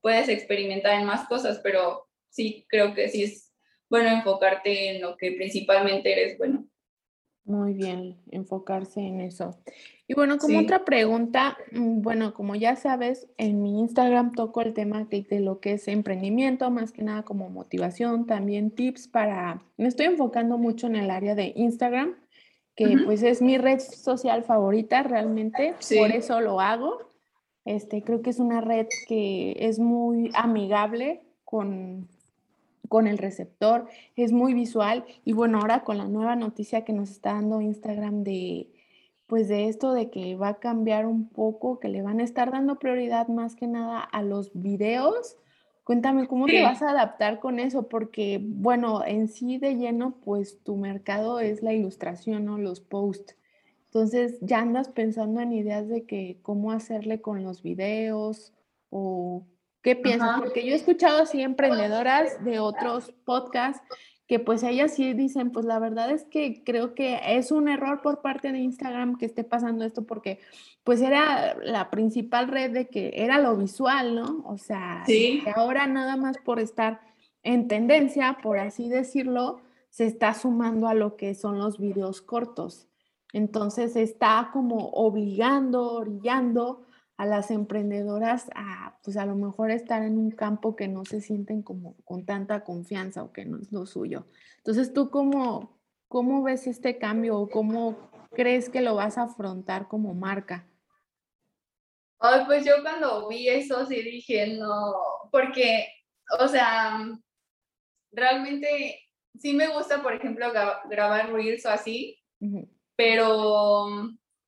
puedes experimentar en más cosas, pero sí creo que sí es bueno enfocarte en lo que principalmente eres bueno. Muy bien, enfocarse en eso. Y bueno, como otra pregunta, mm, bueno, como ya sabes, en mi Instagram toco el tema de, lo que es emprendimiento, más que nada como motivación, también tips para, me estoy enfocando mucho en el área de Instagram, que pues es mi red social favorita realmente, por eso lo hago. Este, creo que es una red que es muy amigable con, con el receptor, es muy visual y bueno, ahora con la nueva noticia que nos está dando Instagram de pues de esto de que va a cambiar un poco, que le van a estar dando prioridad más que nada a los videos. Cuéntame cómo te vas a adaptar con eso, porque bueno, en sí de lleno, pues tu mercado es la ilustración, ¿no? Los posts. Entonces ya andas pensando en ideas de que cómo hacerle con los videos o ¿Qué piensas? Porque yo he escuchado así emprendedoras de otros podcasts que pues ellas sí dicen, pues la verdad es que creo que es un error por parte de Instagram que esté pasando esto porque pues era la principal red de que era lo visual, ¿no? O sea, que ahora nada más por estar en tendencia, por así decirlo, se está sumando a lo que son los videos cortos. Entonces está como obligando, orillando a las emprendedoras a, pues a lo mejor estar en un campo que no se sienten como con tanta confianza o que no es lo suyo. Entonces, ¿tú cómo, cómo ves este cambio o cómo crees que lo vas a afrontar como marca? Ay, pues yo cuando vi eso sí dije, no, porque, o sea, realmente sí me gusta, por ejemplo, grabar reels o así, pero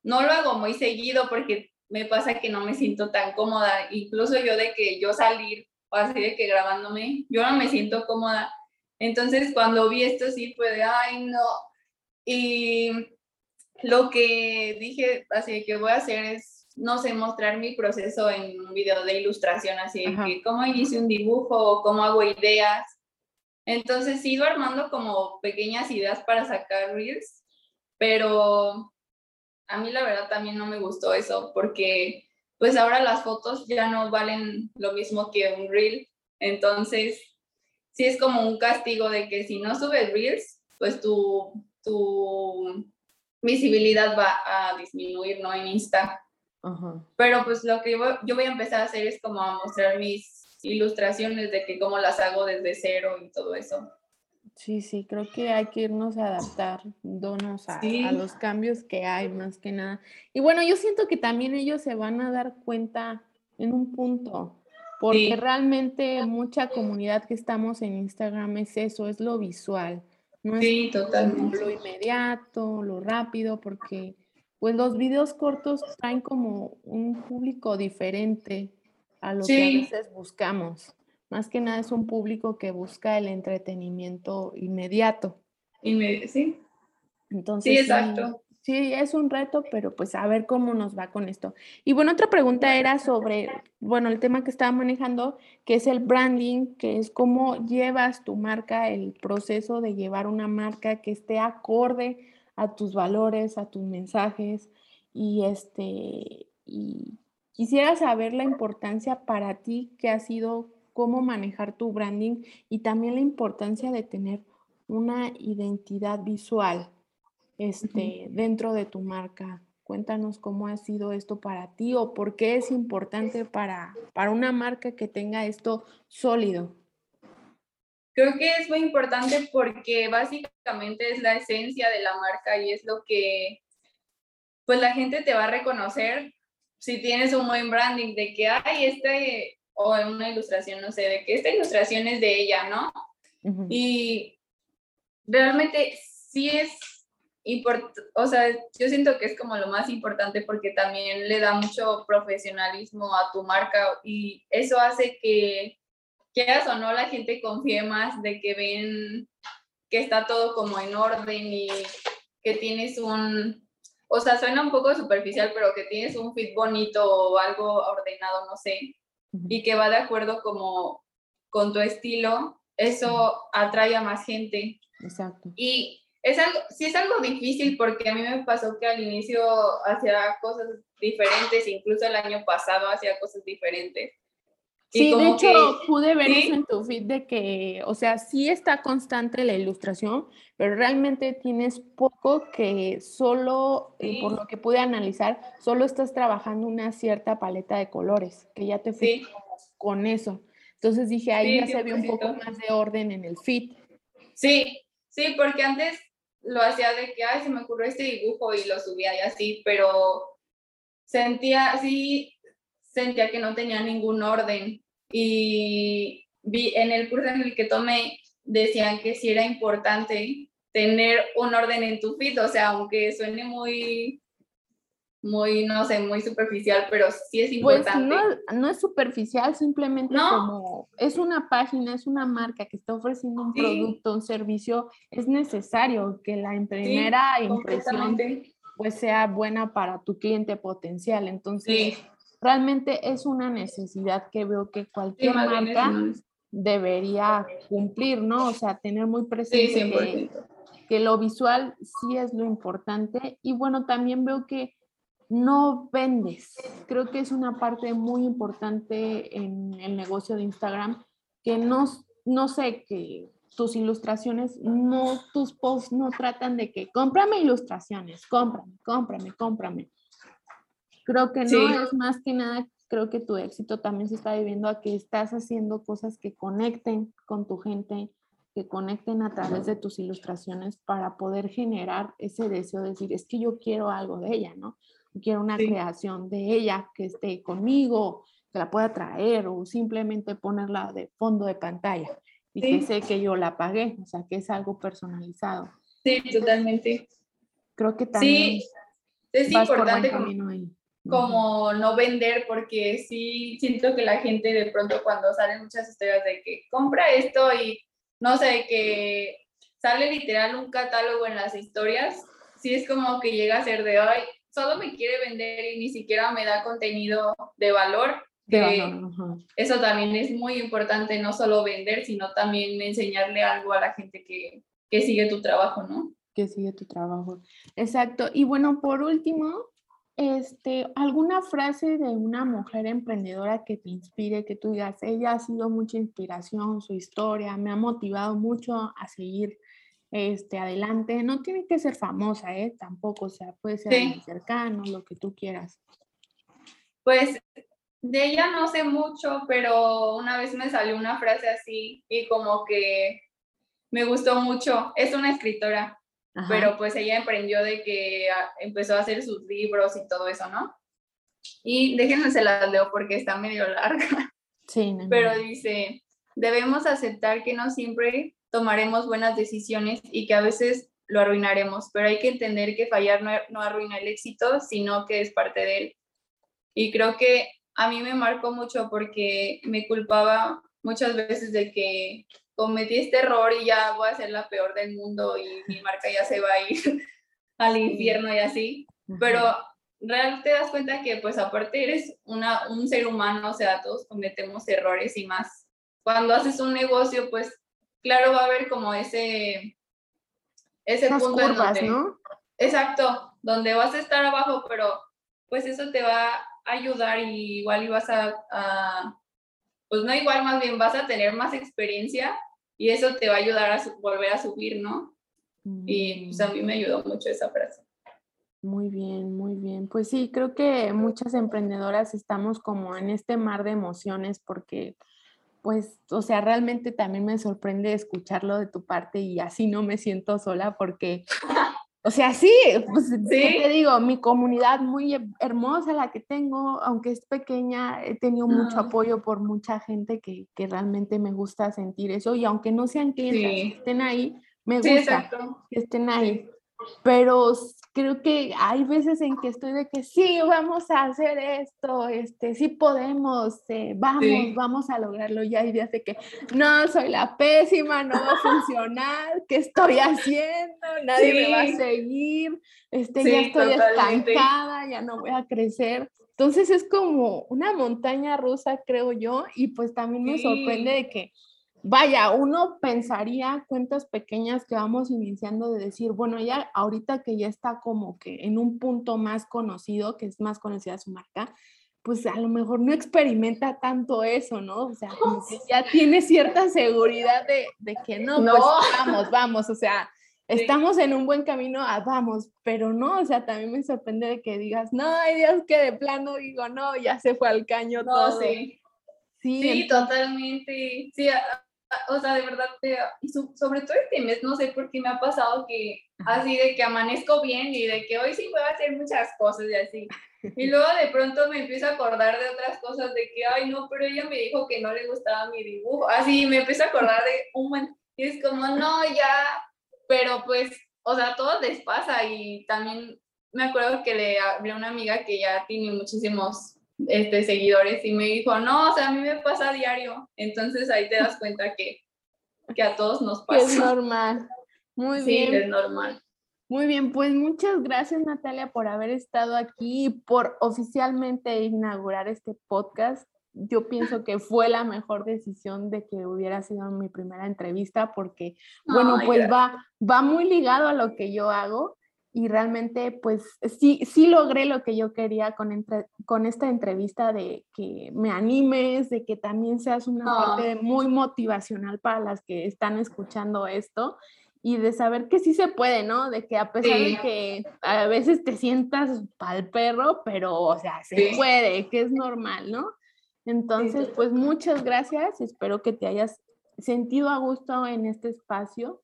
no lo hago muy seguido porque me pasa que no me siento tan cómoda, incluso yo de que yo salir o así de que grabándome, yo no me siento cómoda. Entonces cuando vi esto sí fue de, ay no. Y lo que dije, así que voy a hacer es, no sé, mostrar mi proceso en un video de ilustración, así de que cómo hice un dibujo, cómo hago ideas. Entonces ido armando como pequeñas ideas para sacar reels, pero a mí la verdad también no me gustó eso porque pues ahora las fotos ya no valen lo mismo que un reel. Entonces, sí es como un castigo de que si no subes reels, pues tu, tu visibilidad va a disminuir, ¿no? En Insta. Pero pues lo que yo voy a empezar a hacer es como a mostrar mis ilustraciones de que cómo las hago desde cero y todo eso. Sí, sí, creo que hay que irnos a adaptar, a, a, los cambios que hay más que nada. Y bueno, yo siento que también ellos se van a dar cuenta en un punto, porque realmente mucha comunidad que estamos en Instagram es eso, es lo visual. No es totalmente. lo inmediato, lo rápido, porque pues los videos cortos traen como un público diferente a lo que a veces buscamos. Más que nada es un público que busca el entretenimiento inmediato. sí. Entonces, sí, exacto. Sí, es un reto, pero pues a ver cómo nos va con esto. Y bueno, otra pregunta era sobre, bueno, el tema que estaba manejando, que es el branding, que es cómo llevas tu marca, el proceso de llevar una marca que esté acorde a tus valores, a tus mensajes. Y este, y quisiera saber la importancia para ti que ha sido cómo manejar tu branding y también la importancia de tener una identidad visual este, dentro de tu marca. Cuéntanos cómo ha sido esto para ti o por qué es importante para, para una marca que tenga esto sólido. Creo que es muy importante porque básicamente es la esencia de la marca y es lo que pues la gente te va a reconocer si tienes un buen branding de que hay este o en una ilustración, no sé, de que esta ilustración es de ella, ¿no? Y realmente sí es importante, o sea, yo siento que es como lo más importante porque también le da mucho profesionalismo a tu marca y eso hace que, quieras o no, la gente confíe más de que ven que está todo como en orden y que tienes un, o sea, suena un poco superficial, pero que tienes un fit bonito o algo ordenado, no sé y que va de acuerdo como con tu estilo, eso atrae a más gente. Exacto. Y es algo, sí es algo difícil porque a mí me pasó que al inicio hacía cosas diferentes, incluso el año pasado hacía cosas diferentes. Sí, de hecho pude ver eso en tu feed de que, o sea, sí está constante la ilustración, pero realmente tienes poco que solo, eh, por lo que pude analizar, solo estás trabajando una cierta paleta de colores, que ya te fui con eso. Entonces dije, ahí ya se ve un poco más de orden en el feed. Sí, sí, porque antes lo hacía de que, ay, se me ocurrió este dibujo y lo subía y así, pero sentía, sí, sentía que no tenía ningún orden y vi en el curso en el que tomé decían que sí era importante tener un orden en tu feed, o sea, aunque suene muy muy, no sé, muy superficial, pero sí es pues, importante. Pues no, es superficial, simplemente como es una página, es una marca que está ofreciendo un producto, un servicio, es necesario que la primera impresión pues sea buena para tu cliente potencial. Entonces, realmente es una necesidad que veo que cualquier marca debería cumplir, ¿no? O sea, tener muy presente que, que, lo visual sí es lo importante. Y bueno, también veo que no vendes. Creo que es una parte muy importante en el negocio de Instagram, que no, no sé, que tus ilustraciones, no, tus posts no tratan de que cómprame ilustraciones, cómprame, cómprame, cómprame. Creo que no es más que nada, creo que tu éxito también se está viviendo a que estás haciendo cosas que conecten con tu gente, que conecten a través de tus ilustraciones para poder generar ese deseo de decir, es que yo quiero algo de ella, ¿no? Quiero una creación de ella que esté conmigo, que la pueda traer o simplemente ponerla de fondo de pantalla y que sé que yo la pagué, o sea, que es algo personalizado. Sí, totalmente. Creo que también sí, es importante como, no vender porque sí siento que la gente de pronto cuando salen muchas historias de que compra esto y no sé, que sale literal un catálogo en las historias, sí es como que llega a ser de hoy, solo me quiere vender y ni siquiera me da contenido de valor eso también es muy importante, no solo vender, sino también enseñarle algo a la gente que, que sigue tu trabajo, ¿no? Que sigue tu trabajo. Exacto. Y bueno, por último, este, alguna frase de una mujer emprendedora que te inspire, que tú digas, ella ha sido mucha inspiración, su historia me ha motivado mucho a seguir este, adelante. No tiene que ser famosa, ¿eh? Tampoco, o sea, puede ser cercano, lo que tú quieras. Pues de ella no sé mucho, pero una vez me salió una frase así y como que me gustó mucho. Es una escritora, pero pues ella emprendió de que ah, empezó a hacer sus libros y todo eso, ¿no? Y déjenme se las leo porque está medio larga. Sí. pero dice, debemos aceptar que no siempre tomaremos buenas decisiones y que a veces lo arruinaremos, pero hay que entender que fallar no, no arruina el éxito, sino que es parte de él. Y creo que a mí me marcó mucho porque me culpaba muchas veces de que cometí este error y ya voy a ser la peor del mundo y mi marca ya se va a ir al infierno y así. Pero realmente te das cuenta que pues aparte eres una, un ser humano, o sea, todos cometemos errores y más. Cuando haces un negocio, pues claro, va a haber como ese, ese punto curvas, ¿no? Exacto, donde vas a estar abajo, pero pues eso te va ayudar y igual ibas a, a, pues no igual, más bien vas a tener más experiencia y eso te va a ayudar a volver a subir, ¿no? Y pues a mí me ayudó mucho esa frase. Muy bien, muy bien. Pues sí, creo que muchas emprendedoras estamos como en este mar de emociones porque, pues, o sea, realmente también me sorprende escucharlo de tu parte y así no me siento sola porque O sea, sí, pues te digo, mi comunidad muy hermosa la que tengo, aunque es pequeña, he tenido mucho apoyo por mucha gente que, que, realmente me gusta sentir eso y aunque no sean clientes estén ahí, me gusta que estén ahí. Pero creo que hay veces en que estoy de que sí, vamos a hacer esto, este, sí podemos, eh, vamos, vamos a lograrlo. Y hay días de que no, soy la pésima, no va a funcionar, ¿qué estoy haciendo? Nadie me va a seguir, este, ya estoy estancada, ya no voy a crecer. Entonces es como una montaña rusa, creo yo, y pues también me sorprende de que vaya, uno pensaría cuentas pequeñas que vamos iniciando de decir, bueno, ya ahorita que ya está como que en un punto más conocido, que es más conocida su marca, pues a lo mejor no experimenta tanto eso, ¿no? O sea, como que ya tiene cierta seguridad de, de que no, no, pues vamos, vamos, o sea, estamos en un buen camino, ah, vamos, pero no, o sea, también me sorprende de que digas, no, ay Dios, que de plano digo, no, ya se fue al caño todo. Sí, sí, totalmente. Sí, o sea, de verdad, y sobre todo este mes, no sé por qué me ha pasado que así de que amanezco bien y de que hoy sí voy a hacer muchas cosas y así. Y luego de pronto me empiezo a acordar de otras cosas, de que, ay, no, pero ella me dijo que no le gustaba mi dibujo. Así me empiezo a acordar de un y es como, no, ya, pero pues, o sea, todo les pasa y también me acuerdo que le hablé a una amiga que ya tiene muchísimos este, seguidores y me dijo, no, o sea, a mí me pasa a diario. Entonces ahí te das cuenta que, que a todos nos pasa. Es normal. Muy bien. Sí, es normal. Muy bien, pues muchas gracias Natalia por haber estado aquí, por oficialmente inaugurar este podcast. Yo pienso que fue la mejor decisión de que hubiera sido mi primera entrevista porque, bueno, pues va, va muy ligado a lo que yo hago y realmente pues sí, sí logré lo que yo quería con, con esta entrevista de que me animes, de que también seas una parte muy motivacional para las que están escuchando esto y de saber que sí se puede, ¿no? De que a pesar de que a veces te sientas pal perro, pero o sea, se puede, que es normal, ¿no? Entonces, pues muchas gracias, espero que te hayas sentido a gusto en este espacio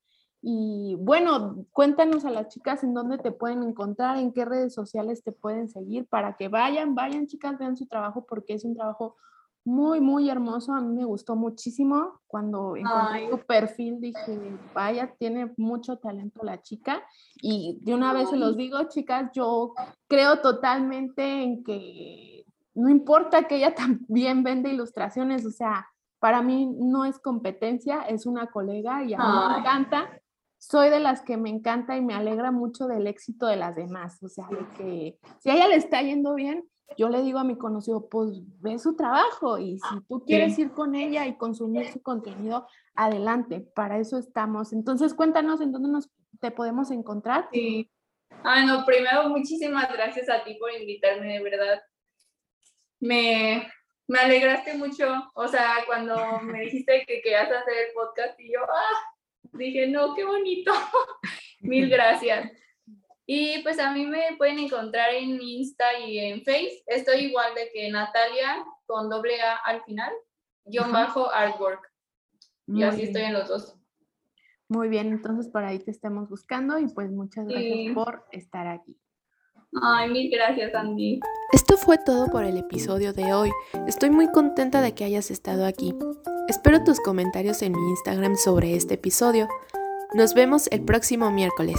y bueno, cuéntanos a las chicas en dónde te pueden encontrar, en qué redes sociales te pueden seguir para que vayan, vayan chicas, vean su trabajo porque es un trabajo muy, muy hermoso. A mí me gustó muchísimo cuando encontré tu perfil. Dije, vaya, tiene mucho talento la chica. Y de una vez se los digo, chicas, yo creo totalmente en que no importa que ella también vende ilustraciones, o sea, para mí no es competencia, es una colega y a mí me encanta soy de las que me encanta y me alegra mucho del éxito de las demás. O sea, que si a ella le está yendo bien, yo le digo a mi conocido, pues ve su trabajo y si tú quieres ir con ella y consumir su contenido, adelante, para eso estamos. Entonces, cuéntanos en dónde nos te podemos encontrar. Sí. Ah, no, primero muchísimas gracias a ti por invitarme, de verdad. Me, me alegraste mucho, o sea, cuando me dijiste que querías hacer el podcast y yo, ah, dije, no, qué bonito. Mil gracias. Y pues a mí me pueden encontrar en Insta y en Face. Estoy igual de que Natalia con doble A al final, guion bajo artwork. y así estoy en los dos. Muy bien, entonces por ahí te estamos buscando y pues muchas gracias por estar aquí. Ay, mil gracias, Andy. Esto fue todo por el episodio de hoy. Estoy muy contenta de que hayas estado aquí. Espero tus comentarios en mi Instagram sobre este episodio. Nos vemos el próximo miércoles.